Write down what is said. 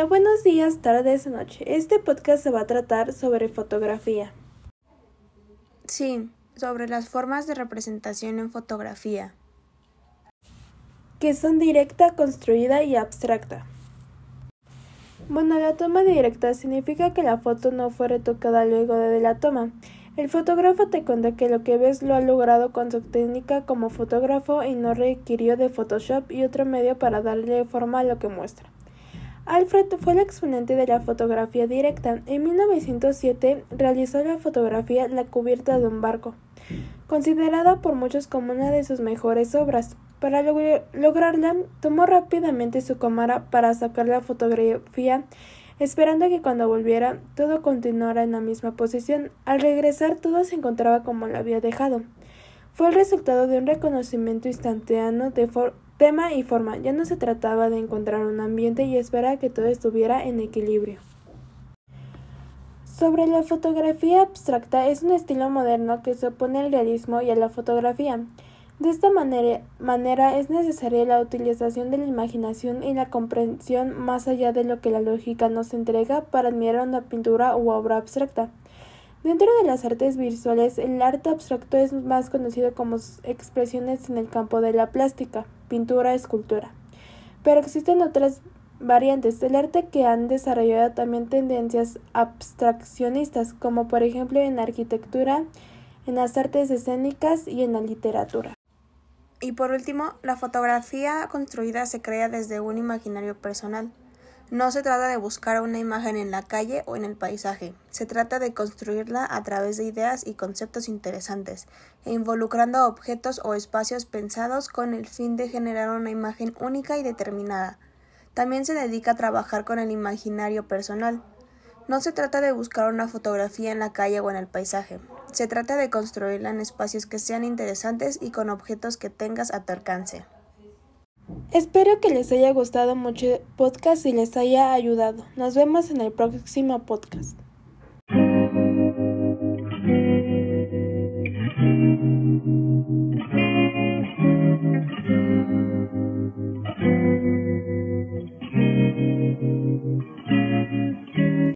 Hola, buenos días, tardes noche. Este podcast se va a tratar sobre fotografía. Sí, sobre las formas de representación en fotografía. Que son directa, construida y abstracta. Bueno, la toma directa significa que la foto no fue retocada luego de la toma. El fotógrafo te cuenta que lo que ves lo ha logrado con su técnica como fotógrafo y no requirió de Photoshop y otro medio para darle forma a lo que muestra. Alfred fue el exponente de la fotografía directa. En 1907 realizó la fotografía La cubierta de un barco, considerada por muchos como una de sus mejores obras. Para lograrla, tomó rápidamente su cámara para sacar la fotografía esperando que cuando volviera todo continuara en la misma posición. Al regresar todo se encontraba como lo había dejado. Fue el resultado de un reconocimiento instantáneo de tema y forma. Ya no se trataba de encontrar un ambiente y esperar que todo estuviera en equilibrio. Sobre la fotografía abstracta es un estilo moderno que se opone al realismo y a la fotografía. De esta manera, es necesaria la utilización de la imaginación y la comprensión más allá de lo que la lógica nos entrega para admirar una pintura u obra abstracta. Dentro de las artes visuales, el arte abstracto es más conocido como expresiones en el campo de la plástica, pintura, escultura. Pero existen otras variantes del arte que han desarrollado también tendencias abstraccionistas, como por ejemplo en la arquitectura, en las artes escénicas y en la literatura. Y por último, la fotografía construida se crea desde un imaginario personal. No se trata de buscar una imagen en la calle o en el paisaje, se trata de construirla a través de ideas y conceptos interesantes, e involucrando objetos o espacios pensados con el fin de generar una imagen única y determinada. También se dedica a trabajar con el imaginario personal. No se trata de buscar una fotografía en la calle o en el paisaje, se trata de construirla en espacios que sean interesantes y con objetos que tengas a tu alcance. Espero que les haya gustado mucho el podcast y les haya ayudado. Nos vemos en el próximo podcast.